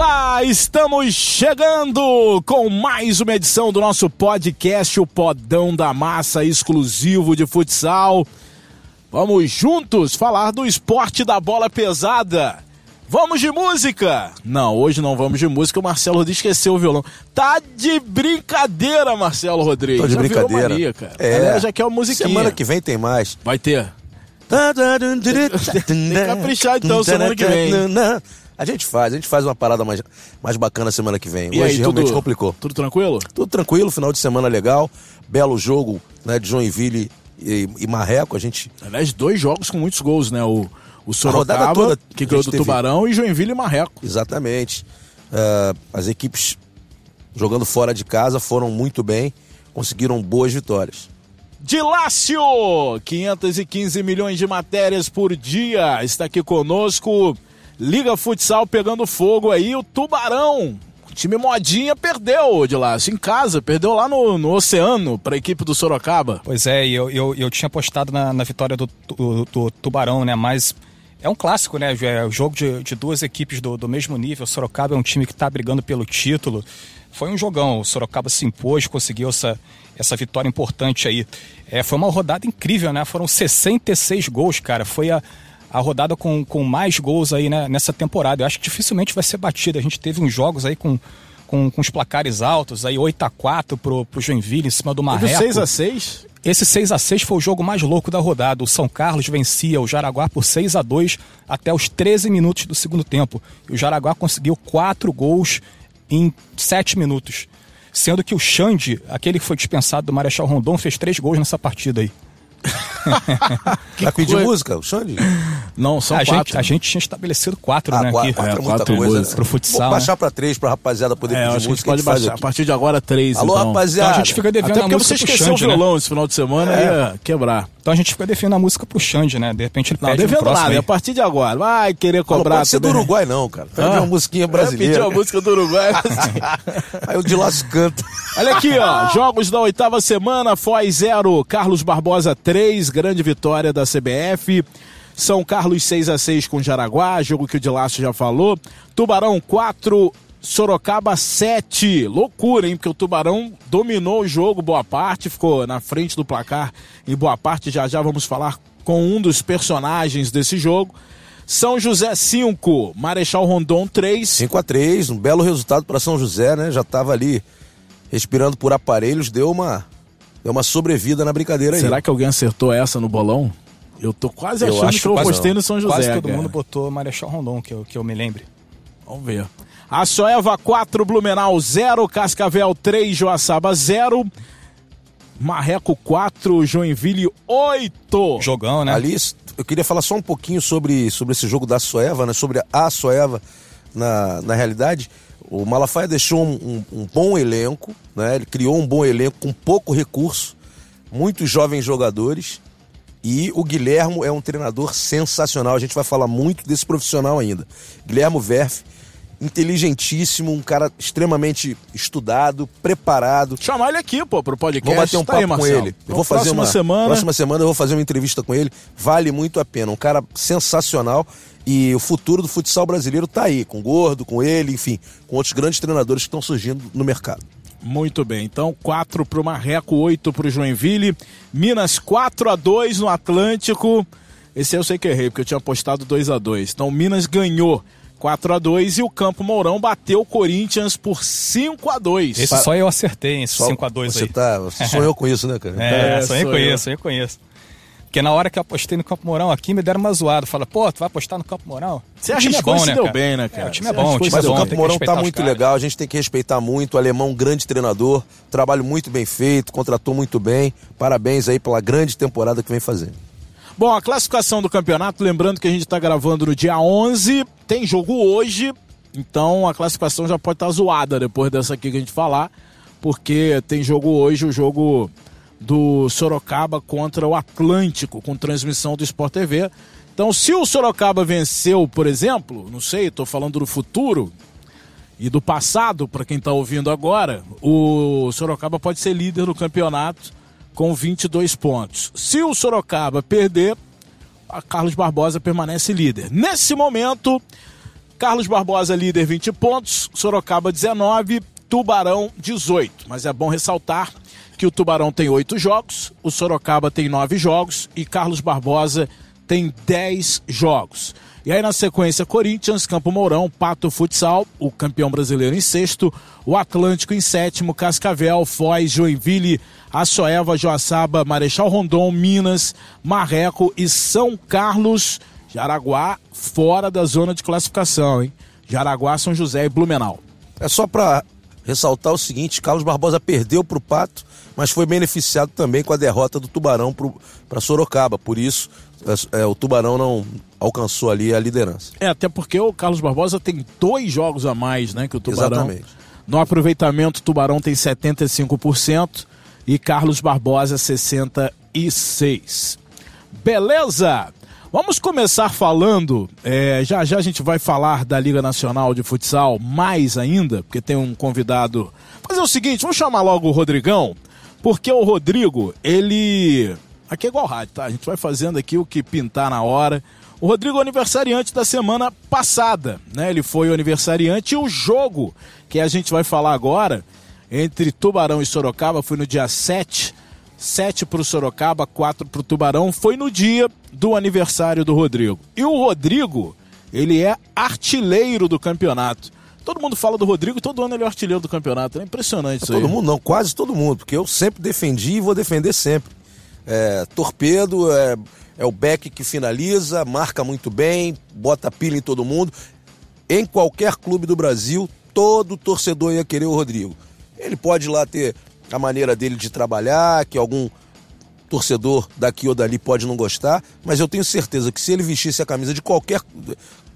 Olá, estamos chegando com mais uma edição do nosso podcast, o Podão da Massa, exclusivo de futsal. Vamos juntos falar do esporte da bola pesada. Vamos de música? Não, hoje não vamos de música, o Marcelo Rodrigues esqueceu o violão. Tá de brincadeira, Marcelo Rodrigues. Tô de já brincadeira. Mania, cara. É. Já quer uma musiquinha. Semana que vem tem mais. Vai ter. Tem que caprichar então, semana que vem. A gente faz, a gente faz uma parada mais, mais bacana semana que vem. E Hoje aí, realmente tudo, complicou. Tudo tranquilo? Tudo tranquilo, final de semana legal. Belo jogo né, de Joinville e, e Marreco. A gente. Aliás, dois jogos com muitos gols, né? O, o rodada Sorocaba, toda que ganhou do teve. Tubarão, e Joinville e Marreco. Exatamente. Ah, as equipes jogando fora de casa foram muito bem, conseguiram boas vitórias. Dilácio, 515 milhões de matérias por dia, está aqui conosco. Liga Futsal pegando fogo aí, o Tubarão. O time modinha perdeu, Dilácio, em casa, perdeu lá no, no oceano para a equipe do Sorocaba. Pois é, eu, eu, eu tinha apostado na, na vitória do, do, do Tubarão, né? Mas é um clássico, né? É o jogo de, de duas equipes do, do mesmo nível. O Sorocaba é um time que está brigando pelo título. Foi um jogão. O Sorocaba se impôs, conseguiu essa, essa vitória importante aí. É, foi uma rodada incrível, né? Foram 66 gols, cara. Foi a, a rodada com, com mais gols aí né, nessa temporada. Eu acho que dificilmente vai ser batida. A gente teve uns jogos aí com, com, com os placares altos, aí 8 a 4 pro, pro Joinville em cima do Marreco. Teve 6 a 6 Esse 6 a 6 foi o jogo mais louco da rodada. O São Carlos vencia o Jaraguá por 6 a 2 até os 13 minutos do segundo tempo. E o Jaraguá conseguiu 4 gols em 7 minutos. Sendo que o Xande, aquele que foi dispensado do Marechal Rondon, fez 3 gols nessa partida aí. Vai pedir música, o Xande? Não, são a, quatro. gente, a gente tinha estabelecido 4, Ah, né? quatro, aqui. quatro é É, muita quatro coisa. né? Pro futsal, Vou baixar né? pra três pra rapaziada poder É, pedir a gente música. pode a gente faz baixar. A partir de agora, três. Alô, então. rapaziada. Então a gente fica devendo Até a porque música você pro esqueceu Xande, o né? violão esse final de semana, É. ia quebrar. Então a gente fica defendendo a música pro Xande, né? De repente ele Não, pede devendo nada, aí. é a partir de agora. Vai querer Não cobrar pode ser do. Uruguai, não, cara. Pede Ah. uma musiquinha Vai pedir brasileira. a música do Uruguai. Aí o de Laço canta. Olha aqui, ó. Jogos da oitava semana, Foz 0, Carlos Barbosa 3, grande vitória da CBF. São Carlos 6 a 6 com Jaraguá, jogo que o Dilácio já falou. Tubarão 4, Sorocaba 7. Loucura, hein? Porque o Tubarão dominou o jogo boa parte, ficou na frente do placar em boa parte. Já já vamos falar com um dos personagens desse jogo. São José 5, Marechal Rondon 3. 5x3, um belo resultado para São José, né? Já tava ali respirando por aparelhos, deu uma, deu uma sobrevida na brincadeira aí. Será que alguém acertou essa no bolão? Eu tô quase Eu achando acho que eu apostei no São José. Quase todo cara. mundo botou Marechal Rondon, que eu, que eu me lembre. Vamos ver. A Soeva 4, Blumenau 0, Cascavel 3, Joaçaba 0, Marreco 4, Joinville 8. Jogão, né? Ali, eu queria falar só um pouquinho sobre, sobre esse jogo da Soeva, né? Sobre a Soeva na, na realidade. O Malafaia deixou um, um- um bom elenco, né? Ele criou um bom elenco com pouco recurso, muitos jovens jogadores. E o Guilhermo é um treinador sensacional. A gente vai falar muito desse profissional ainda. Guilhermo Verf, inteligentíssimo, um cara extremamente estudado, preparado. Chamar ele aqui, pô, pro podcast. Vou bater um Tá papo aí, com Marcelo. ele. Eu Então, vou fazer próxima uma semana. Próxima semana eu vou fazer uma entrevista com ele. Vale muito a pena. Um cara sensacional. E o futuro do futsal brasileiro tá aí, com o Gordo, com ele, enfim, com outros grandes treinadores que estão surgindo no mercado. Muito bem, então 4 pro Marreco, 8 pro Joinville. Minas 4 a 2 no Atlântico. Esse eu sei que errei, porque eu tinha apostado 2 a 2 Então Minas ganhou 4 a 2 e o Campo Mourão bateu o Corinthians por 5 a 2 Esse só eu acertei, hein, esse Só 5x2 você aí. Tá, você sonhou com isso, né, cara? É, É, sonhei sou com eu. isso, sonhei com isso. Porque na hora que eu apostei no Campo Mourão aqui, me deram uma zoada. Fala, pô, tu vai apostar no Campo Mourão? Você O time arriscou e se deu cara? bem, né, cara? É, o time é bom, o time é Mas deu o bom. Campo que Mourão tá muito caras. legal, a gente tem que respeitar muito. O alemão, um grande treinador, trabalho muito bem feito, contratou muito bem. Parabéns aí pela grande temporada que vem fazendo. Bom, a classificação do campeonato, lembrando que a gente está gravando no dia 11, tem jogo hoje, então a classificação já pode estar zoada depois dessa aqui que a gente falar, porque tem jogo hoje, o jogo do Sorocaba contra o Atlântico, com transmissão do Sport TV. Então, se o Sorocaba venceu, por exemplo, não sei, estou falando do futuro e do passado, para quem está ouvindo agora, o Sorocaba pode ser líder do campeonato com 22 pontos. Se o Sorocaba perder, a Carlos Barbosa permanece líder. Nesse momento, Carlos Barbosa, líder, 20 pontos. Sorocaba, 19. Tubarão, 18. Mas é bom ressaltar que o Tubarão tem oito jogos, o Sorocaba tem nove jogos e Carlos Barbosa tem 10 jogos. E aí na sequência, Corinthians, Campo Mourão, Pato Futsal, o campeão brasileiro em sexto, o Atlântico em sétimo, Cascavel, Foz, Joinville, Açoeva, Joaçaba, Marechal Rondon, Minas, Marreco e São Carlos, Jaraguá, fora da zona de classificação, hein? Jaraguá, São José e Blumenau. É só para ressaltar o seguinte, Carlos Barbosa perdeu para o Pato, mas foi beneficiado também com a derrota do Tubarão para Sorocaba. Por isso, é, é, o Tubarão não alcançou ali a liderança. É, até porque o Carlos Barbosa tem dois jogos a mais né, que o Tubarão. Exatamente. No aproveitamento, o Tubarão tem 75% e Carlos Barbosa 66%. Beleza? Vamos começar falando, é, já já a gente vai falar da Liga Nacional de Futsal mais ainda, porque tem um convidado. Fazer o seguinte, vamos chamar logo o Rodrigão, porque o Rodrigo, ele. Aqui é igual rádio, tá? A gente vai fazendo aqui o que pintar na hora. O Rodrigo é aniversariante da semana passada, né? Ele foi o aniversariante e o jogo que a gente vai falar agora, entre Tubarão e Sorocaba, foi no dia 7. 7 para o Sorocaba, 4 para o Tubarão. Foi no dia do aniversário do Rodrigo. E o Rodrigo, ele é artilheiro do campeonato. Todo mundo fala do Rodrigo, todo ano ele é artilheiro do campeonato. É impressionante isso todo aí. mundo não, quase todo mundo, porque eu sempre defendi e vou defender sempre. É, torpedo é, é o back que finaliza, marca muito bem, bota pilha em todo mundo. Em qualquer clube do Brasil, todo torcedor ia querer o Rodrigo. Ele pode lá ter a maneira dele de trabalhar, que algum torcedor daqui ou dali pode não gostar, mas eu tenho certeza que se ele vestisse a camisa de qualquer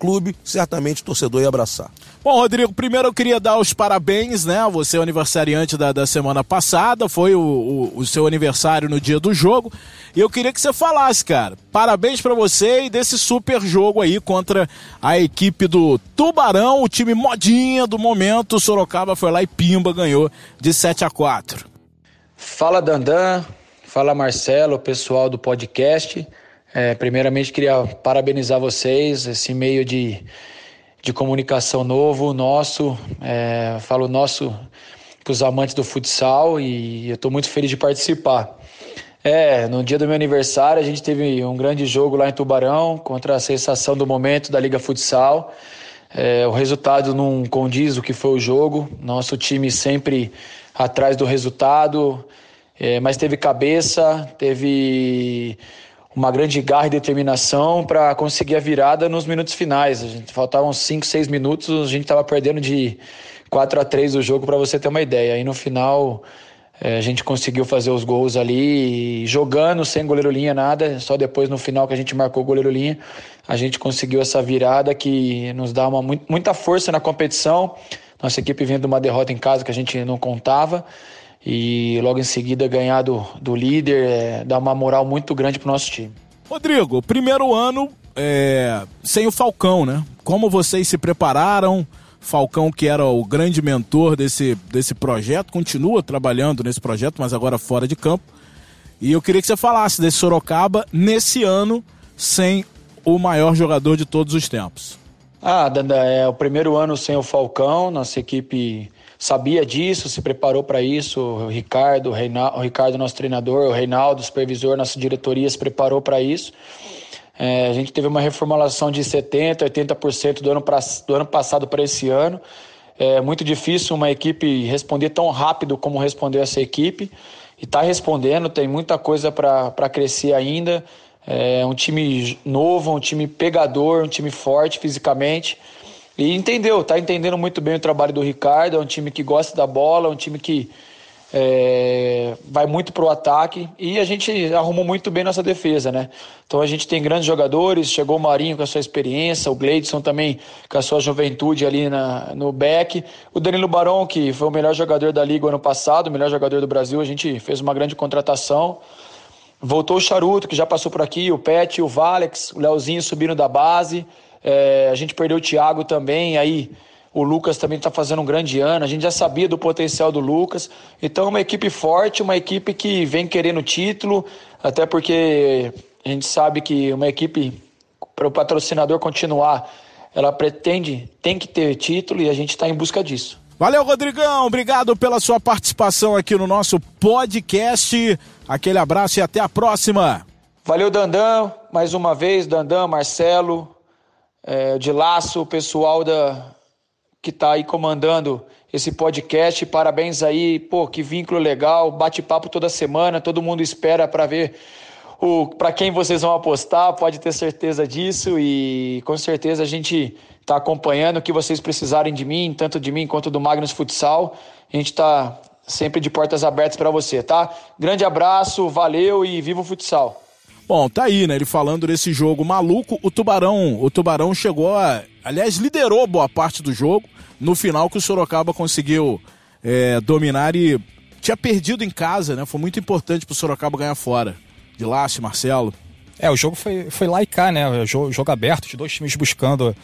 clube, certamente o torcedor ia abraçar. Bom, Rodrigo, primeiro eu queria dar os parabéns, né? Você é o aniversariante da, da semana passada, foi o, o, o, seu aniversário no dia do jogo. E eu queria que você falasse, cara. Parabéns para você e desse super jogo aí contra a equipe do Tubarão, o time modinha do momento. O Sorocaba foi lá e Pimba ganhou de 7 a 4. Fala, Dandan. Fala, Marcelo, pessoal do podcast. É, primeiramente, queria parabenizar vocês, esse meio de, de comunicação novo, nosso, é, falo nosso para os amantes do futsal e eu estou muito feliz de participar. É, no dia do meu aniversário a gente teve um grande jogo lá em Tubarão contra a sensação do momento da Liga Futsal. É, o resultado não condiz o que foi o jogo, nosso time sempre atrás do resultado, é, mas teve cabeça, teve uma grande garra e determinação para conseguir a virada nos minutos finais. A gente faltavam 5, 6 minutos, a gente estava perdendo de 4 a 3 o jogo para você ter uma ideia. Aí no final é, a gente conseguiu fazer os gols ali, jogando sem goleiro linha nada, só depois no final que a gente marcou o goleiro linha, a gente conseguiu essa virada que nos dá uma, muita força na competição. Nossa equipe vinha de uma derrota em casa que a gente não contava e logo em seguida ganhar do, do líder é, dá uma moral muito grande pro nosso time. Rodrigo, primeiro ano é, sem o Falcão, né? Como vocês se prepararam? Falcão, que era o grande mentor desse, desse projeto, continua trabalhando nesse projeto, mas agora fora de campo. E eu queria que você falasse desse Sorocaba nesse ano sem o maior jogador de todos os tempos. Ah, Danda, é o primeiro ano sem o Falcão, nossa equipe sabia disso, se preparou para isso. O Ricardo, o, Reinaldo, o Ricardo, nosso treinador, o Reinaldo, supervisor, nossa diretoria se preparou para isso. É, a gente teve uma reformulação de 70%, 80% do ano, pra, do ano passado para esse ano. É muito difícil uma equipe responder tão rápido como respondeu essa equipe. E está respondendo, tem muita coisa para crescer ainda. É um time novo, um time pegador, um time forte fisicamente. E entendeu, tá entendendo muito bem o trabalho do Ricardo. É um time que gosta da bola, é um time que é, vai muito pro ataque e a gente arrumou muito bem nossa defesa, né? Então a gente tem grandes jogadores, chegou o Marinho com a sua experiência, o Gleidson também com a sua juventude ali na, no back, o Danilo Barão, que foi o melhor jogador da liga ano passado, o melhor jogador do Brasil, a gente fez uma grande contratação. Voltou o Charuto, que já passou por aqui, o Pet, o Valex, o Leozinho subindo da base. É, a gente perdeu o Thiago também, aí o Lucas também está fazendo um grande ano. A gente já sabia do potencial do Lucas. Então, é uma equipe forte, uma equipe que vem querendo título, até porque a gente sabe que uma equipe, para o patrocinador continuar ela pretende, tem que ter título e a gente está em busca disso. Valeu, Rodrigão. Obrigado pela sua participação aqui no nosso podcast. Aquele abraço e até a próxima. Valeu, Dandan. Mais uma vez, Dandan, Marcelo, é, de Laço, o pessoal da, que está aí comandando esse podcast. Parabéns aí, pô, que vínculo legal, bate-papo toda semana, todo mundo espera para ver o para quem vocês vão apostar, pode ter certeza disso e com certeza a gente está acompanhando o que vocês precisarem de mim, tanto de mim quanto do Magnus Futsal. A gente está sempre de portas abertas para você, tá? Grande abraço, valeu e viva o futsal. Bom, tá aí, né? Ele falando desse jogo maluco. O Tubarão, o Tubarão chegou a, aliás, liderou boa parte do jogo. No final que o Sorocaba conseguiu é, dominar e tinha perdido em casa, né? Foi muito importante pro Sorocaba ganhar fora. De Lasse, Marcelo. É, o jogo foi, foi lá e cá, né? Jogo, jogo aberto, de dois times buscando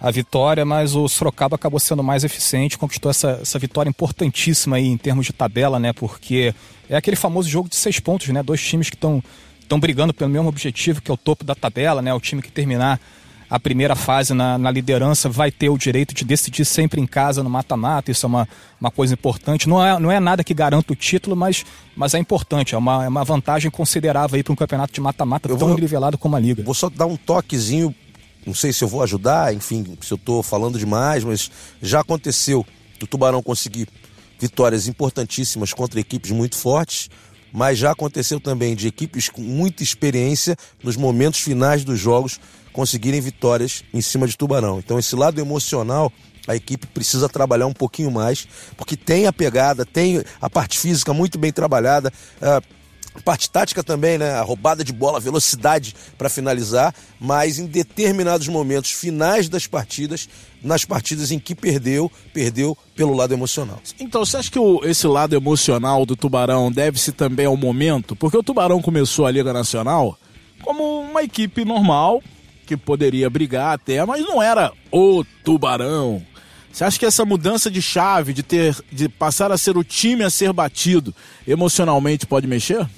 a vitória, mas o Sorocaba acabou sendo mais eficiente, conquistou essa, essa vitória importantíssima aí em termos de tabela, né? Porque é aquele famoso jogo de seis pontos, né? Dois times que estão estão brigando pelo mesmo objetivo, que é o topo da tabela, né? O time que terminar a primeira fase na, na liderança vai ter o direito de decidir sempre em casa no mata-mata. Isso é uma, uma coisa importante. Não é, não é nada que garanta o título, mas, mas é importante. É uma, é uma vantagem considerável aí para um campeonato de mata-mata tão vou, nivelado como a Liga. Vou só dar um toquezinho. Não sei se eu vou ajudar, enfim, se eu estou falando demais, mas já aconteceu do Tubarão conseguir vitórias importantíssimas contra equipes muito fortes mas já aconteceu também de equipes com muita experiência nos momentos finais dos jogos conseguirem vitórias em cima de Tubarão. Então esse lado emocional a equipe precisa trabalhar um pouquinho mais, porque tem a pegada, tem a parte física muito bem trabalhada. Uh, Parte tática também, né? A roubada de bola, velocidade para finalizar, mas em determinados momentos finais das partidas, nas partidas em que perdeu, perdeu pelo lado emocional. Então, você acha que o, esse lado emocional do Tubarão deve-se também ao momento? Porque o Tubarão começou a Liga Nacional como uma equipe normal, que poderia brigar até, mas não era o Tubarão. Você acha que essa mudança de chave, de ter, de passar a ser o time a ser batido, emocionalmente pode mexer?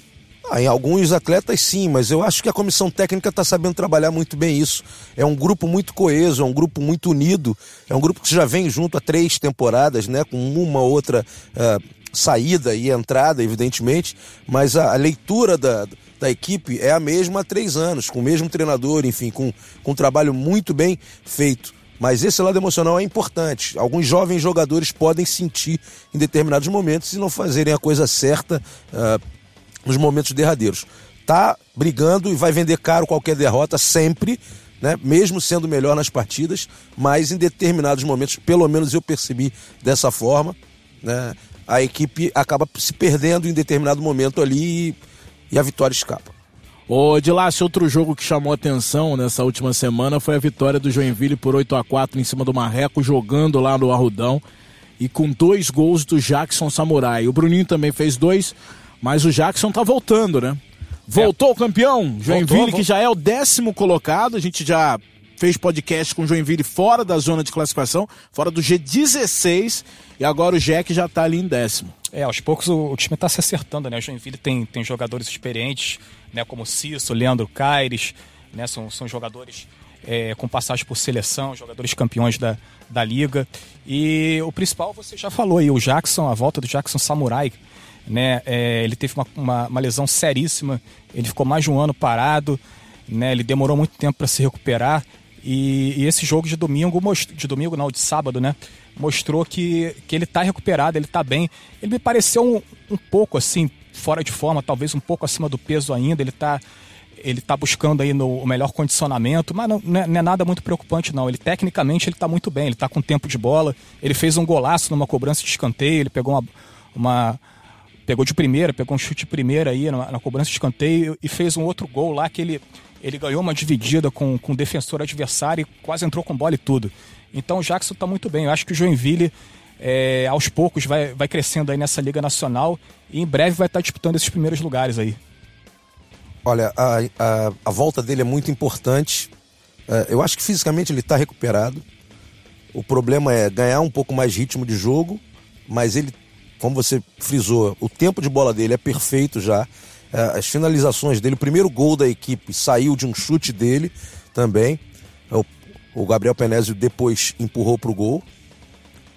Ah, em alguns atletas sim, mas eu acho que a comissão técnica está sabendo trabalhar muito bem isso. É um grupo muito coeso, é um grupo muito unido, é um grupo que já vem junto há três temporadas, né? Com uma outra uh, saída e entrada, evidentemente, mas a, a leitura da, da equipe é a mesma há três anos, com o mesmo treinador, enfim, com, com um trabalho muito bem feito. Mas esse lado emocional é importante. Alguns jovens jogadores podem sentir em determinados momentos e não fazerem a coisa certa uh, nos momentos derradeiros. Tá brigando e vai vender caro qualquer derrota sempre, né? Mesmo sendo melhor nas partidas, mas em determinados momentos, pelo menos eu percebi dessa forma, né? A equipe acaba se perdendo em determinado momento ali e, a vitória escapa. Ô, Dilácio, outro jogo que chamou atenção nessa última semana foi a vitória do Joinville por 8 a 4 em cima do Marreco, jogando lá no Arrudão. E com dois gols do Jackson Samurai. O Bruninho também fez dois, mas o Jackson tá voltando, né? Voltou é. o campeão, Joinville, voltou, que já é o décimo colocado. A gente já fez podcast com o Joinville fora da zona de classificação, fora do G16, e agora o Jack já tá ali em décimo. É, aos poucos o, o time tá se acertando, né? O Joinville tem, tem jogadores experientes, né? Como Cisso, Leandro Caires, né? São, são jogadores é, com passagem por seleção, jogadores campeões da, da liga. E o principal você já falou aí, o Jackson, a volta do Jackson Samurai, né? É, ele teve uma, uma, uma, lesão seríssima, ele ficou mais de um ano parado, né? Ele demorou muito tempo para se recuperar. E, e, esse jogo de domingo, de domingo não, de sábado, né? Mostrou que, que ele está recuperado, ele está bem. Ele me pareceu um, um pouco assim, fora de forma, talvez um pouco acima do peso ainda. Ele está ele tá buscando aí no, o melhor condicionamento, mas não, não, é, não, é, nada muito preocupante não. Ele tecnicamente ele tá muito bem, ele está com tempo de bola. Ele fez um golaço numa cobrança de escanteio, ele pegou uma, uma pegou de primeira, pegou um chute de primeira aí na, na, cobrança de escanteio e fez um outro gol lá que ele, ele ganhou uma dividida com, com defensor adversário e quase entrou com bola e tudo. Então o Jackson está muito bem. Eu acho que o Joinville, é, aos poucos, vai, vai crescendo aí nessa Liga Nacional e em breve vai estar disputando esses primeiros lugares aí. Olha, a, a, a volta dele é muito importante. É, eu acho que fisicamente ele está recuperado. O problema é ganhar um pouco mais ritmo de jogo, mas ele como você frisou, o tempo de bola dele é perfeito já. É, as finalizações dele, o primeiro gol da equipe saiu de um chute dele também. É o, Gabriel Penésio depois empurrou para o gol.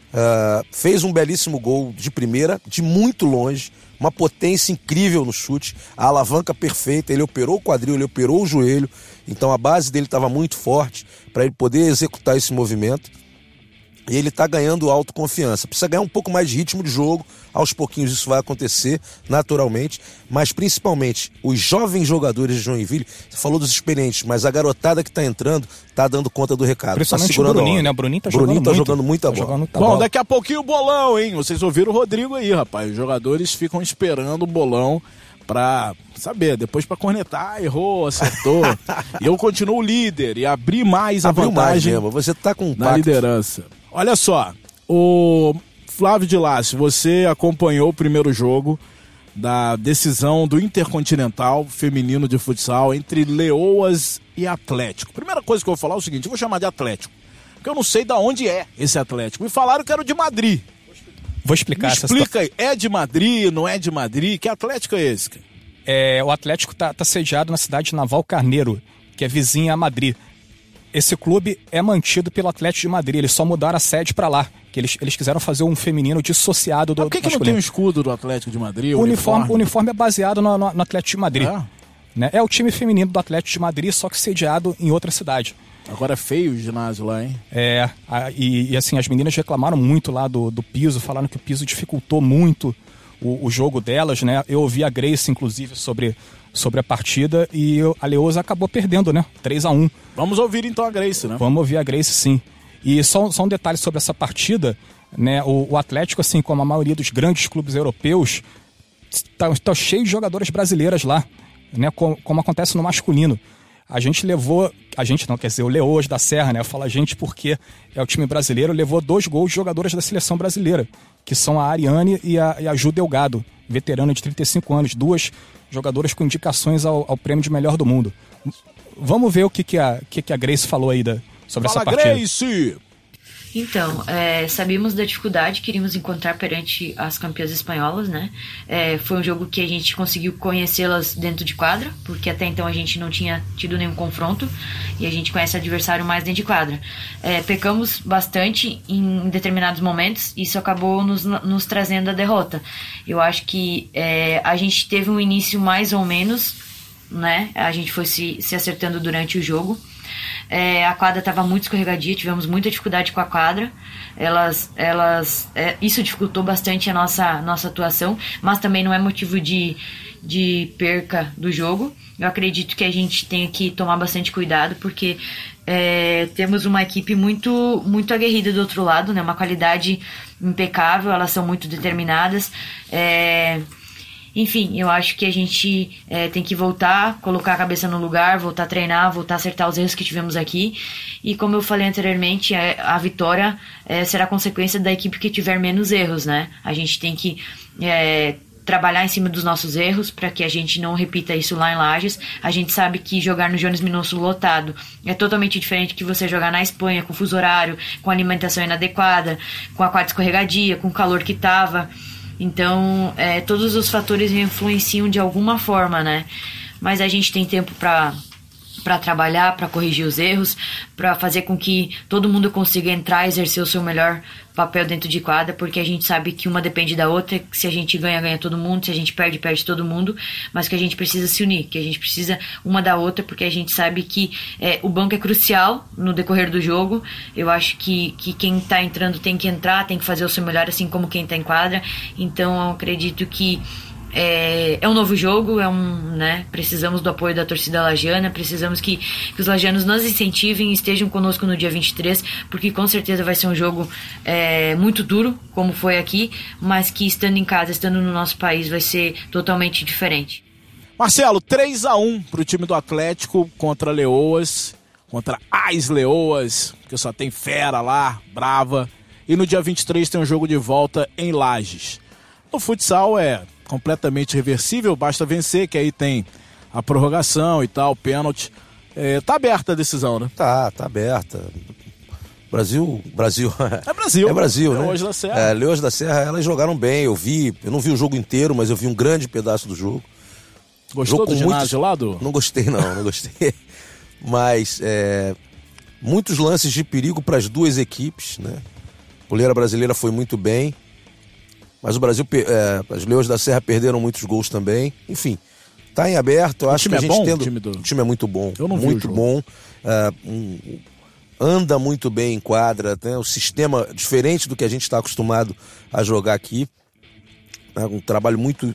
Uh, fez um belíssimo gol de primeira, de muito longe, uma potência incrível no chute, a alavanca perfeita. Ele operou o quadril, ele operou o joelho, então a base dele estava muito forte para ele poder executar esse movimento e ele está ganhando autoconfiança. Precisa ganhar um pouco mais de ritmo de jogo, aos pouquinhos isso vai acontecer naturalmente, mas principalmente os jovens jogadores de Joinville, você falou dos experientes, mas a garotada que está entrando está dando conta do recado. Tá principalmente tá o Bruninho, né? O Bruninho está jogando, tá muito, jogando muita tá bola. Jogando muita Bom, bola. daqui a pouquinho o bolão, hein? Vocês ouviram o Rodrigo aí, rapaz. Os jogadores ficam esperando o bolão pra saber, depois pra cornetar, errou, acertou. e eu continuo líder e abri mais a Abriu mais vantagem mesmo. Você tá com um na pacto. liderança. Olha só, o Flávio de Lácio, você acompanhou o primeiro jogo da decisão do Intercontinental Feminino de Futsal entre Leoas e Atlético. Primeira coisa que eu vou falar é o seguinte, eu vou chamar de Atlético, porque eu não sei de onde é esse Atlético. Me falaram que era o de Madrid. Vou explicar Me essa explica aí, é de Madrid, não é de Madrid? Que Atlético é esse? cara? É, o Atlético está tá sediado na cidade de Naval Carneiro, que é vizinha a Madrid. Esse clube é mantido pelo Atlético de Madrid, eles só mudaram a sede para lá. Que eles, eles quiseram fazer um feminino dissociado do Mas por que, que não tem o escudo do Atlético de Madrid? o uniforme, o uniforme é baseado no, no- no Atlético de Madrid. É? Né? É o time feminino do Atlético de Madrid, só que sediado em outra cidade. Agora é feio o ginásio lá, hein? É, a- e, e, assim, as meninas reclamaram muito lá do, do piso, falaram que o piso dificultou muito o, o jogo delas, né? Eu ouvi a Grace, inclusive, sobre, sobre a partida e a Leosa acabou perdendo, né? 3 a 1 Vamos ouvir então a Grace, né? Vamos ouvir a Grace, sim. E só, só um detalhe sobre essa partida, né? O, o Atlético, assim como a maioria dos grandes clubes europeus, está tá cheio de jogadoras brasileiras lá, né? Como, como acontece no masculino. A gente levou, a gente não, quer dizer, o Leoas da Serra, né? Eu falo a gente porque é o time brasileiro, levou dois gols de jogadoras da seleção brasileira, que são a Ariane e a, e a Ju Delgado, veterana de 35 anos, duas jogadoras com indicações ao, ao prêmio de melhor do mundo. Vamos ver o que, que, a, que, que a Grace falou aí da, sobre Fala, essa partida. Grace! Então, é, sabíamos da dificuldade que iríamos encontrar perante as campeãs espanholas, né? É, foi um jogo que a gente conseguiu conhecê-las dentro de quadra, porque até então a gente não tinha tido nenhum confronto e a gente conhece o adversário mais dentro de quadra. É, pecamos bastante em determinados momentos e isso acabou nos, nos trazendo a derrota. Eu acho que é, a gente teve um início mais ou menos, né? A gente foi se, se acertando durante o jogo. É, a quadra estava muito escorregadia, tivemos muita dificuldade com a quadra. Elas, elas, é, isso dificultou bastante a nossa, nossa atuação, mas também não é motivo de, de perca do jogo. Eu acredito que a gente tem que tomar bastante cuidado, porque é, temos uma equipe muito, muito aguerrida do outro lado, né? uma qualidade impecável, elas são muito determinadas. É, enfim, eu acho que a gente é, tem que voltar, colocar a cabeça no lugar, voltar a treinar, voltar a acertar os erros que tivemos aqui. E como eu falei anteriormente, é, a vitória é, será consequência da equipe que tiver menos erros, né? A gente tem que é, trabalhar em cima dos nossos erros para que a gente não repita isso lá em Lages. A gente sabe que jogar no Jones Minosso lotado é totalmente diferente que você jogar na Espanha com fuso horário, com alimentação inadequada, com a quadra escorregadia, com o calor que tava. Então, é, todos os fatores influenciam de alguma forma, né? Mas a gente tem tempo para para trabalhar, para corrigir os erros, para fazer com que todo mundo consiga entrar e exercer o seu melhor papel dentro de quadra, porque a gente sabe que uma depende da outra, que se a gente ganha, ganha todo mundo, se a gente perde, perde todo mundo, mas que a gente precisa se unir, que a gente precisa uma da outra, porque a gente sabe que é, o banco é crucial no decorrer do jogo. Eu acho que, que quem tá entrando tem que entrar, tem que fazer o seu melhor, assim como quem tá em quadra. Então eu acredito que é, é um novo jogo, é um, né, precisamos do apoio da torcida lagiana, precisamos que, que os lagianos nos incentivem e estejam conosco no dia 23, porque com certeza vai ser um jogo é, muito duro, como foi aqui, mas que estando em casa, estando no nosso país, vai ser totalmente diferente. Marcelo, 3 a 1 pro time do Atlético contra Leoas, contra as Leoas, que só tem fera lá, brava. E no dia 23 tem um jogo de volta em Lages. O futsal é completamente reversível, basta vencer, que aí tem a prorrogação e tal, pênalti. É, tá aberta a decisão, né? Tá, tá aberta. Brasil, Brasil. É Brasil. É Brasil, né? Leões da Serra. É, Leões da Serra, elas jogaram bem, eu vi, eu não vi o jogo inteiro, mas eu vi um grande pedaço do jogo. Gostou jogo do ginásio muitos- lá do... Não gostei não, não gostei. Mas é, muitos lances de perigo para as duas equipes, né? A goleira brasileira foi muito bem, mas o Brasil, é, as Leões da Serra perderam muitos gols também. Enfim, tá em aberto. Eu acho que a é gente bom, tendo. o time do- O time é muito bom. Eu não muito o bom. É, um- anda muito bem em quadra, né? O sistema diferente do que a gente está acostumado a jogar aqui. né? Um trabalho muito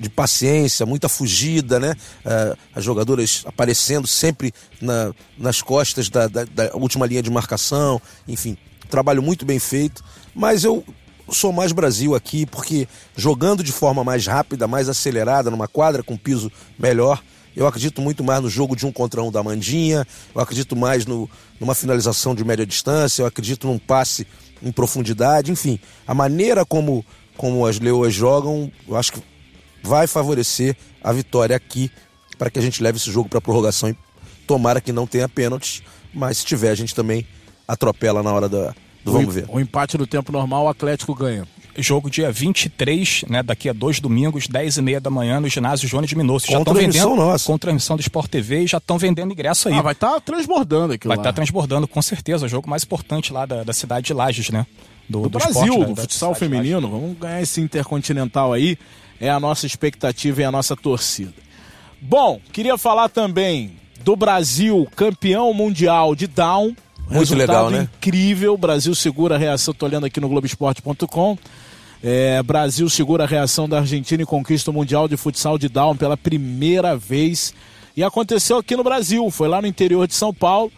de paciência, muita fugida, né? É, as jogadoras aparecendo sempre na- nas costas da, da- da última linha de marcação, enfim, trabalho muito bem feito. Mas eu sou mais Brasil aqui porque jogando de forma mais rápida, mais acelerada, numa quadra com piso melhor, eu acredito muito mais no jogo de um contra um da Mandinha, eu acredito mais no, numa finalização de média distância, eu acredito num passe em profundidade, enfim, a maneira como, como as leoas jogam, eu acho que vai favorecer a vitória aqui para que a gente leve esse jogo para prorrogação e tomara que não tenha pênaltis, mas se tiver a gente também atropela na hora da, vamos ver. O empate no tempo normal, o Atlético ganha. Jogo dia 23, né, daqui a dois domingos, 10 e meia da manhã, no ginásio Jones de Minosso. Com tão transmissão vendendo, nossa. Com transmissão do Sport TV e já estão vendendo ingresso aí. Ah, vai estar transbordando aquilo Vai estar transbordando, com certeza. O jogo mais importante lá da, da cidade de Lages, né? do, Brasil, esporte, né, do da futsal feminino. Vamos ganhar esse intercontinental aí. É a nossa expectativa e a nossa torcida. Bom, queria falar também do Brasil campeão mundial de down. Muito Resultado legal, né? Incrível. Brasil segura a reação. Tô olhando aqui no Globoesporte.com. É, Brasil segura a reação da Argentina e conquista o Mundial de Futsal de Down pela primeira vez. E aconteceu aqui no Brasil. Foi lá no interior de São Paulo.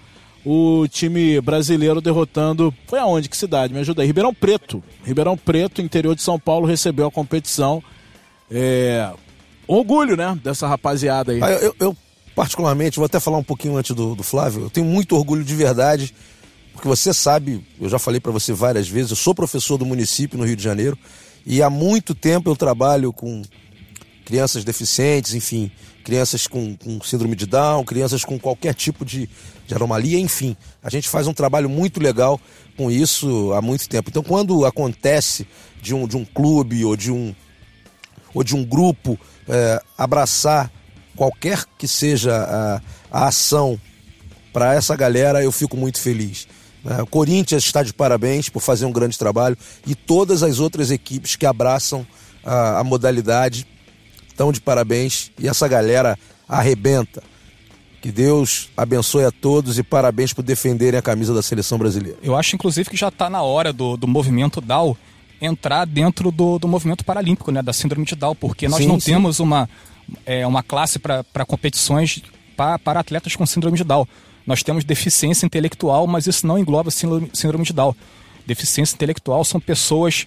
O time brasileiro derrotando. Foi aonde? Que cidade? Me ajuda aí. Ribeirão Preto. Ribeirão Preto, interior de São Paulo, recebeu a competição. É, Orgulho, né? Dessa rapaziada aí. Ah, eu, eu, particularmente, vou até falar um pouquinho antes do, do Flávio, eu tenho muito orgulho de verdade, porque você sabe, eu já falei para você várias vezes, eu sou professor do município no Rio de Janeiro e há muito tempo eu trabalho com crianças deficientes, enfim, crianças com, com síndrome de Down, crianças com qualquer tipo de, de anomalia, enfim. A gente faz um trabalho muito legal com isso há muito tempo. Então, quando acontece de um, de um clube ou de um, ou de um grupo é, abraçar qualquer que seja a, a ação para essa galera, eu fico muito feliz. né? O Corinthians está de parabéns por fazer um grande trabalho e todas as outras equipes que abraçam a, a modalidade estão de parabéns e essa galera arrebenta. Que Deus abençoe a todos e parabéns por defenderem a camisa da seleção brasileira. Eu acho, inclusive, que já está na hora do, do movimento DAO entrar dentro do, do movimento paralímpico, né? Da síndrome de Down, porque nós Sim, não sim. temos uma, é, uma classe para competições pa, para atletas com síndrome de Down. Nós temos deficiência intelectual, mas isso não engloba síndrome, síndrome de Down. Deficiência intelectual são pessoas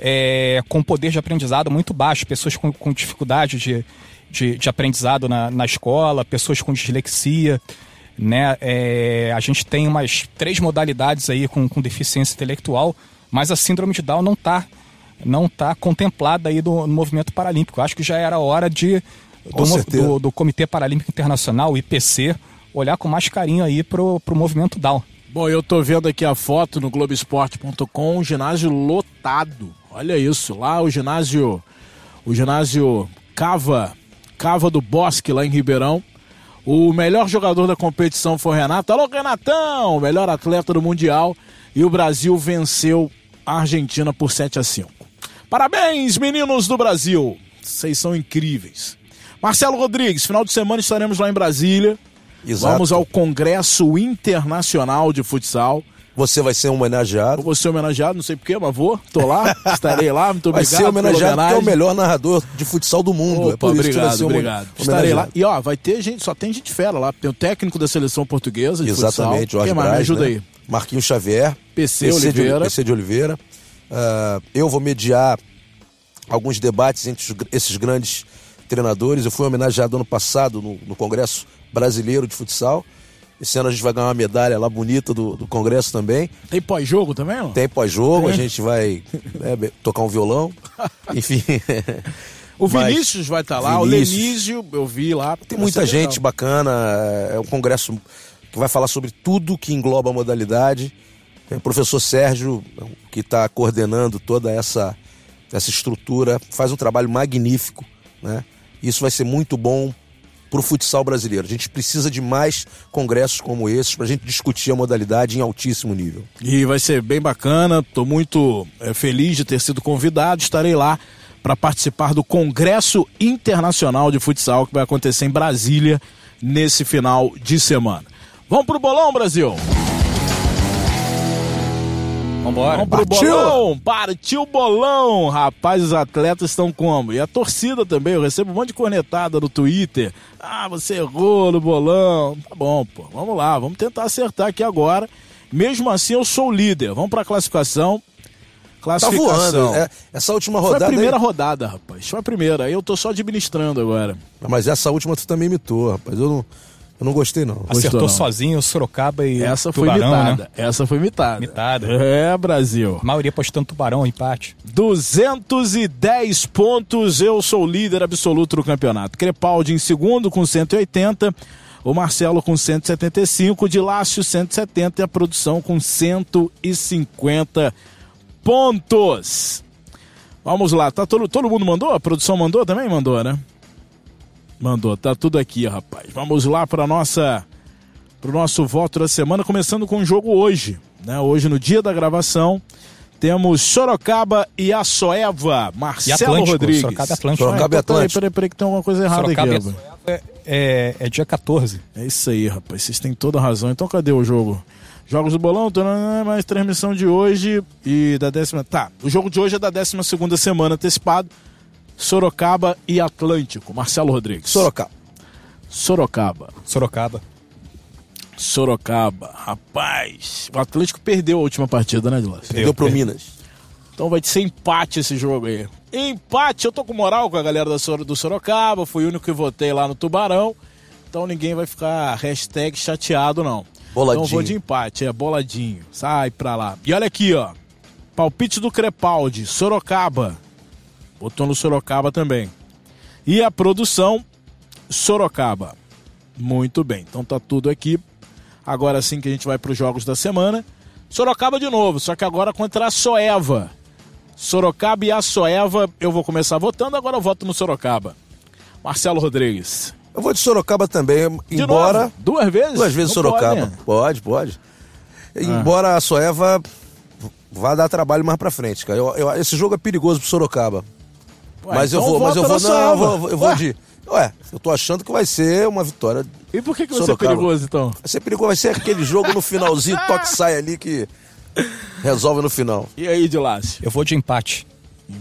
é, com poder de aprendizado muito baixo, pessoas com, com dificuldade de, de, de aprendizado na, na escola, pessoas com dislexia. Né? É, a gente tem umas três modalidades aí com, com deficiência intelectual, mas a síndrome de Down não está não tá contemplada aí do, no movimento paralímpico. Acho que já era hora de do, do, do Comitê Paralímpico Internacional, o IPC, olhar com mais carinho aí pro, pro movimento Down. Bom, eu tô vendo aqui a foto no Globoesporte.com, um ginásio lotado. Olha isso, lá o ginásio, o ginásio Cava, Cava do Bosque lá em Ribeirão. O melhor jogador da competição foi o Renato. Alô, Renatão! Melhor atleta do Mundial. E o Brasil venceu a Argentina por 7 a 5. Parabéns, meninos do Brasil! Vocês são incríveis. Marcelo Rodrigues, final de semana estaremos lá em Brasília. Exato. Vamos ao Congresso Internacional de Futsal. Você vai ser homenageado. Eu vou ser homenageado, não sei porquê, mas vou. Tô lá, estarei lá, muito Vai obrigado. ser homenageado porque é o melhor narrador de futsal do mundo. Opa, é por isso vai obrigado, homo- obrigado. Estarei lá. E ó, vai ter gente, só tem gente fera lá. Tem o técnico da seleção portuguesa de Exatamente, futsal. Jorge Quem mais? Me Braz, ajuda né? aí. Marquinhos Xavier. PC de- Oliveira. PC de Oliveira. Ah, eu vou mediar alguns debates entre esses grandes treinadores. Eu fui homenageado ano passado no, no Congresso Brasileiro de Futsal. Esse ano a gente vai ganhar uma medalha lá bonita do, do Congresso também. Tem pós-jogo também, não? Tem pós-jogo, a Tem. gente vai né, tocar um violão. Enfim, O Mas- Vinícius vai estar lá, Vinícius. o Lenísio, eu vi lá. tem muita gente bacana. É um congresso que vai falar sobre tudo que engloba a modalidade. É o professor Sérgio, que está coordenando toda essa, essa estrutura, faz um trabalho magnífico. Né? Isso vai ser muito bom para o futsal brasileiro. A gente precisa de mais congressos como esses para a gente discutir a modalidade em altíssimo nível. E vai ser bem bacana, estou muito é, feliz de ter sido convidado, estarei lá para participar do Congresso Internacional de Futsal que vai acontecer em Brasília nesse final de semana. Vamos pro bolão, Brasil! Vambora. Vamos Partiu! bolão! Partiu o bolão! Rapaz, os atletas estão como? E a torcida também, eu recebo um monte de cornetada no Twitter. Ah, você errou no bolão. Tá bom, pô. Vamos lá, vamos tentar acertar aqui agora. Mesmo assim, eu sou o líder. Vamos pra classificação. Tá Classificação. voando. É, essa última Foi rodada. a primeira aí- rodada, rapaz. Foi a primeira. Aí eu tô só administrando agora. Mas essa última tu também imitou, rapaz. Eu não, eu não gostei, não. Gostou, Acertou não? sozinho o Sorocaba e Essa foi Tubarão, mitada. né? Essa foi mitada. Mitada. É, Brasil. A maioria apostando Tubarão, empate. 210 pontos, eu sou o líder absoluto do campeonato. Crepaldi em segundo com 180, o Marcelo com 175, de Lácio 170 e a produção com 150 pontos. Vamos lá, tá todo, todo mundo mandou? A produção mandou também? Mandou, né? Mandou, tá tudo aqui, rapaz. Vamos lá para nossa pro nosso voto da semana, começando com o jogo hoje, né? Hoje no dia da gravação, temos Sorocaba e Açoeva, E Marcelo Atlântico. Rodrigues. Sorocaba e Atlântico. Sorocaba e Ah, então peraí, Atlântico. peraí, peraí, que tem alguma coisa errada Sorocaba e aqui. rapaz. Açoeva é, é dia 14. É isso aí, rapaz. Vocês têm toda a razão. Então cadê o jogo? Jogos do Bolão, mais transmissão de hoje e da décima. Tá, o jogo de hoje é da décima segunda semana antecipado. Sorocaba e Atlântico. Marcelo Rodrigues. Sorocaba. Sorocaba. Sorocaba. Sorocaba. Rapaz, o Atlético perdeu a última partida, né, Dilas? Deu pro perdeu. Minas. Então vai ser empate esse jogo aí. Empate, eu tô com moral com a galera do Sorocaba, fui o único que votei lá no Tubarão. Então ninguém vai ficar hashtag chateado, não. Boladinho. Então vou de empate, é boladinho. Sai pra lá. E olha aqui, ó. Palpite do Crepaldi, Sorocaba. Botou no Sorocaba também. E a produção, Sorocaba. Muito bem, então tá tudo aqui. Agora sim que a gente vai para os jogos da semana. Sorocaba de novo, só que agora contra a Soeva. Sorocaba e a Soeva, eu vou começar votando, agora eu voto no Sorocaba. Marcelo Rodrigues. Eu vou de Sorocaba também, De embora. novo? Duas vezes? Duas vezes Não Sorocaba. pode, né? Pode, pode. Embora a Soeva vá dar trabalho mais pra frente, cara. Eu- eu- esse jogo é perigoso pro Sorocaba. Ué, mas eu então vou, mas eu vou, na não, eu vou, eu vou Ué, de. Ué, eu tô achando que vai ser uma vitória. E por que, que vai ser perigoso, então? Vai ser perigoso, vai ser aquele jogo no finalzinho, toque sai ali que resolve no final. E aí, de Lácio? Eu vou de empate.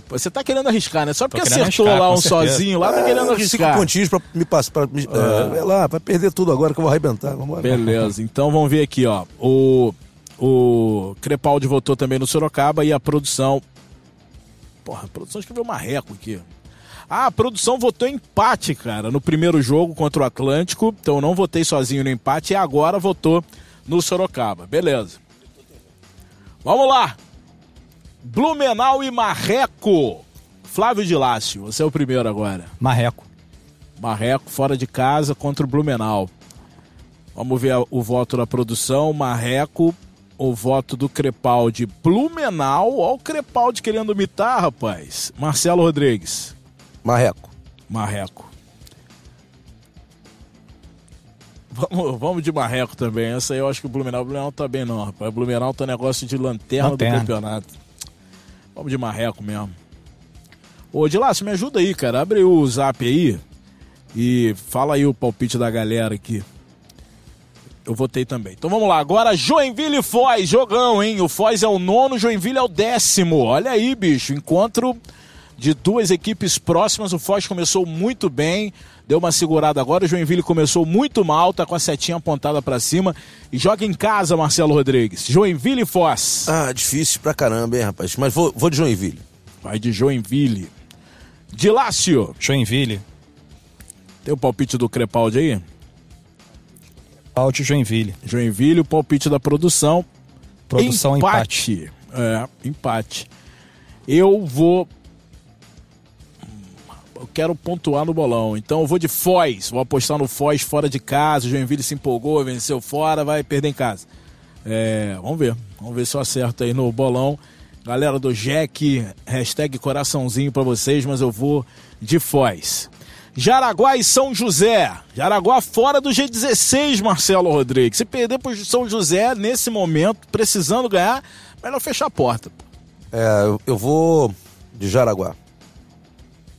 Você tá querendo arriscar, né? Só porque querendo acertou arriscar, lá um certeza. sozinho lá, tá querendo É, cinco arriscar. pontinhos pra me passar. Pra, me, é, vai lá, vai perder tudo agora que eu vou arrebentar. Vamos Beleza, então vamos ver aqui, ó. O, o Crepaldi votou também no Sorocaba e a produção. Porra, a produção escreveu marreco aqui. Ah, a produção votou empate, cara, no primeiro jogo contra o Atlântico. Então eu não votei sozinho no empate e agora votou no Sorocaba. Beleza. Vamos lá. Blumenau e Marreco. Flávio de Lácio, você é o primeiro agora. Marreco. Marreco fora de casa contra o Blumenau. Vamos ver o voto da produção. Marreco, o voto do Crepaldi. Blumenau, ó o Crepaldi querendo imitar, rapaz. Marcelo Rodrigues. Marreco. Marreco. Vamos, vamos de Marreco também. Essa aí eu acho que o Blumenau, o Blumenau tá bem não, rapaz. O Blumenau tá negócio de lanterna, Lanterna. do campeonato. Vamos de Marreco mesmo. Ô, Dilácio, me ajuda aí, cara. Abre o zap aí e fala aí o palpite da galera aqui. Eu votei também. Então vamos lá. Agora Joinville e Foz. Jogão, hein? O Foz é o nono, Joinville é o décimo. Olha aí, bicho. Encontro de duas equipes próximas. O Foz começou muito bem. Deu uma segurada agora. O Joinville começou muito mal. Tá com a setinha apontada pra cima. E joga em casa, Marcelo Rodrigues. Joinville e Foz. Ah, difícil pra caramba, hein, rapaz. Mas vou, vou de Joinville. Vai de Joinville. Dilácio. Joinville. Tem o palpite do Crepaldi aí? Alto Joinville. Joinville, o palpite da produção. Produção empate. empate. É, empate. Eu vou. Eu quero pontuar no bolão. Então eu vou de Foz. Vou apostar no Foz fora de casa. O Joinville se empolgou, venceu fora, vai perder em casa. É, vamos ver. Vamos ver se eu acerto aí no bolão. Galera do Jack, hashtag coraçãozinho pra vocês, mas eu vou de Foz. Jaraguá e São José. Jaraguá fora do G16, Marcelo Rodrigues. Se perder pro São José nesse momento, precisando ganhar, melhor fechar a porta. É, eu- eu vou de Jaraguá.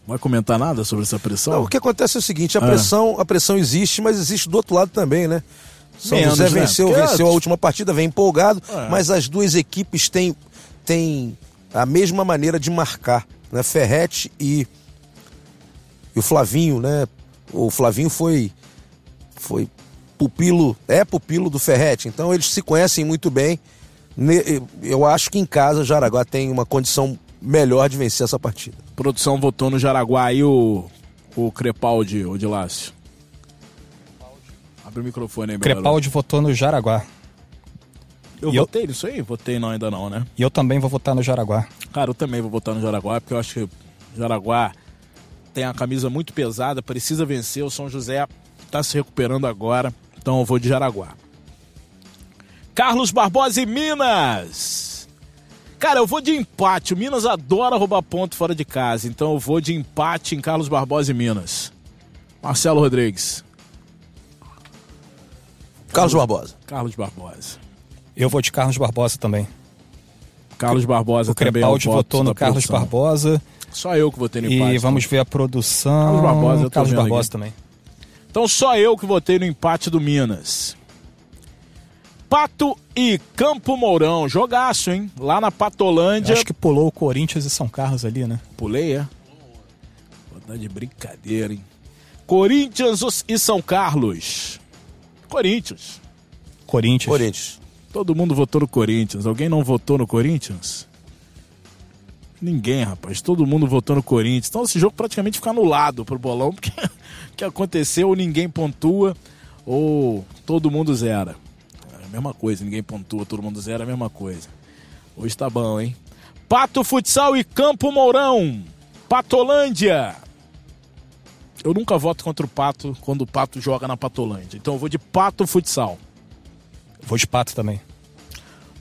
Vai comentar nada sobre essa pressão? Não, o que acontece é o seguinte, a Ah. pressão, a pressão existe, mas existe do outro lado também, né? São Menos, José né? venceu, Porque- venceu a última partida, vem empolgado, É. mas as duas equipes têm, têm a mesma maneira de marcar, né? Ferrete e o Flavinho, né? O Flavinho foi foi pupilo, é pupilo do Ferrete, então eles se conhecem muito bem. Eu acho que em casa Jaraguá tem uma condição melhor de vencer essa partida. Produção votou no Jaraguá aí o, o Crepaldi, o de Lácio. Abre o microfone aí, meu garoto. Crepaldi votou no Jaraguá. Eu E eu- votei nisso aí? Votei não, ainda não, né? E eu também vou votar no Jaraguá. Cara, eu também vou votar no Jaraguá, porque eu acho que o Jaraguá tem a camisa muito pesada, precisa vencer. O São José tá se recuperando agora, então eu vou de Jaraguá. Carlos Barbosa e Minas. Cara, eu vou de empate. O Minas adora roubar ponto fora de casa, então eu vou de empate em Carlos Barbosa e Minas. Marcelo Rodrigues. Carlos Barbosa. Carlos Barbosa. Eu vou de Carlos Barbosa também. Carlos Barbosa O também é o Crepaldi voto votou no Carlos produção. Barbosa. Só eu que votei no empate. E vamos ver a produção. Carlos Barbosa, eu tô Carlos Barbosa aqui. também. Então só eu que votei no empate do Minas. Pato e Campo Mourão. Jogaço, hein? Lá na Patolândia. Acho que pulou o Corinthians e São Carlos ali, né? Pulei, é? Vou dar de brincadeira, hein? Corinthians e São Carlos. Corinthians. Corinthians. Corinthians. Todo mundo votou no Corinthians. Alguém não votou no Corinthians? Ninguém, rapaz. Todo mundo votou no Corinthians. Então esse jogo praticamente fica anulado pro bolão, porque o que aconteceu, ou ninguém pontua, ou todo mundo zera. É a mesma coisa, ninguém pontua, todo mundo zera, é a mesma coisa. Hoje tá bom, hein? Pato Futsal e Campo Mourão. Patolândia. Eu nunca voto contra o Pato quando o Pato joga na Patolândia. Então eu vou de Pato Futsal. Vou de Pato também.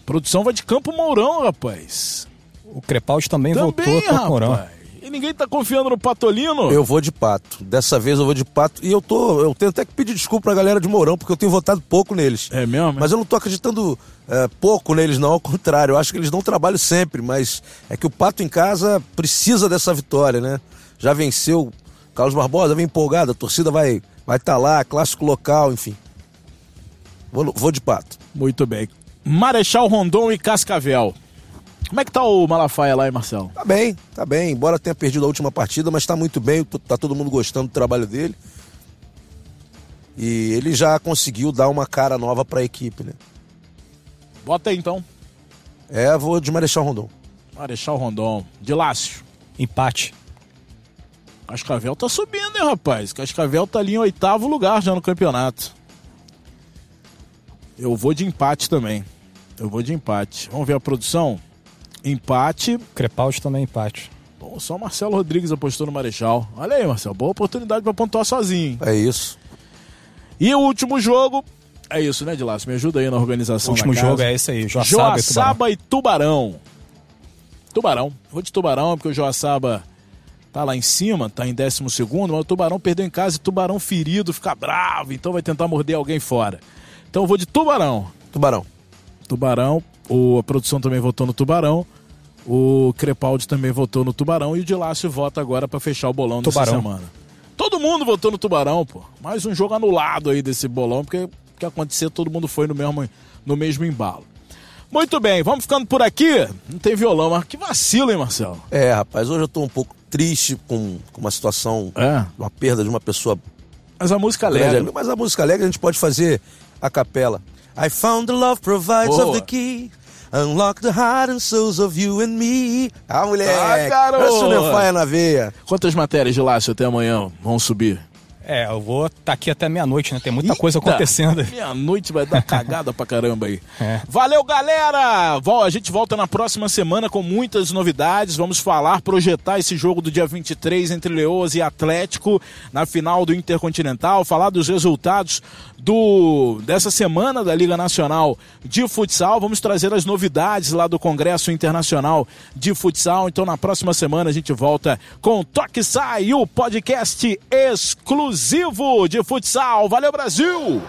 Produção vai de Campo Mourão, rapaz. O Crepaldi também, Também, votou com o Mourão. rapaz. E ninguém tá confiando no Patolino? Eu vou de pato. Dessa vez eu vou de pato. E eu tô. Eu tenho até que pedir desculpa pra galera de Mourão, porque eu tenho votado pouco neles. É mesmo? Mas eu não tô acreditando é, pouco neles, não. Ao contrário, eu acho que eles dão trabalho sempre. Mas é que o Pato em casa precisa dessa vitória, né? Já venceu. Carlos Barbosa vem empolgado, a torcida vai estar vai tá lá, clássico local, enfim. Vou, vou de pato. Muito bem. Marechal Rondon e Cascavel. Como é que tá o Malafaia lá, hein, Marcelo? Tá bem, tá bem. Embora tenha perdido a última partida, mas tá muito bem. Tá todo mundo gostando do trabalho dele. E ele já conseguiu dar uma cara nova pra equipe, né? Bota aí, então. É, vou de Marechal Rondon. Marechal Rondon. De Lácio. Empate. Cascavel tá subindo, hein, rapaz? Cascavel tá ali em oitavo lugar já no campeonato. Eu vou de empate também. Eu vou de empate. Vamos ver a produção? Empate. Crepaldi também empate. Bom, só o Marcelo Rodrigues apostou no Marechal. Olha aí, Marcelo. Boa oportunidade pra pontuar sozinho. hein? É isso. E o último jogo. É isso, né, Dilácio? Me ajuda aí na O organização último da casa. jogo é esse aí, Joaçaba, e Tubarão. Joaçaba e Tubarão. Tubarão. Vou de Tubarão, porque o Joaçaba tá lá em cima, tá em 12 segundo, mas o Tubarão perdeu em casa e Tubarão ferido, fica bravo, então vai tentar morder alguém fora. Então eu vou de Tubarão. Tubarão. Tubarão, o, a produção também votou no Tubarão, o Crepaldi também votou no Tubarão e o Dilácio vota agora pra fechar o bolão dessa Tubarão. semana. Todo mundo votou no Tubarão, pô. Mais um jogo anulado aí desse bolão, porque o que aconteceu, todo mundo foi no mesmo, no mesmo embalo. Muito bem, vamos ficando por aqui. Não tem violão, mas que vacilo, hein, Marcelo? É, rapaz, hoje eu tô um pouco triste com, com uma situação, É. uma perda de uma pessoa Mas a música alegre. Mas a música alegre a gente pode fazer a capela. I found the love provides Boa. of the key. Unlock the heart and souls of you and me. Ah, moleque. Ah, garoto. É faia na veia. Quantas matérias de Lácio até amanhã vão subir? É, eu vou estar tá aqui até meia-noite, né? Tem muita Eita, coisa acontecendo. Meia-noite vai dar cagada pra caramba aí. É. Valeu, galera! A gente volta na próxima semana com muitas novidades. Vamos falar, projetar esse jogo do dia 23 entre Leoas e Atlético na final do Intercontinental, falar dos resultados do dessa semana da Liga Nacional de Futsal. Vamos trazer as novidades lá do Congresso Internacional de Futsal. Então, na próxima semana a gente volta com Toque Sai, o podcast exclusivo de futsal. Valeu, Brasil!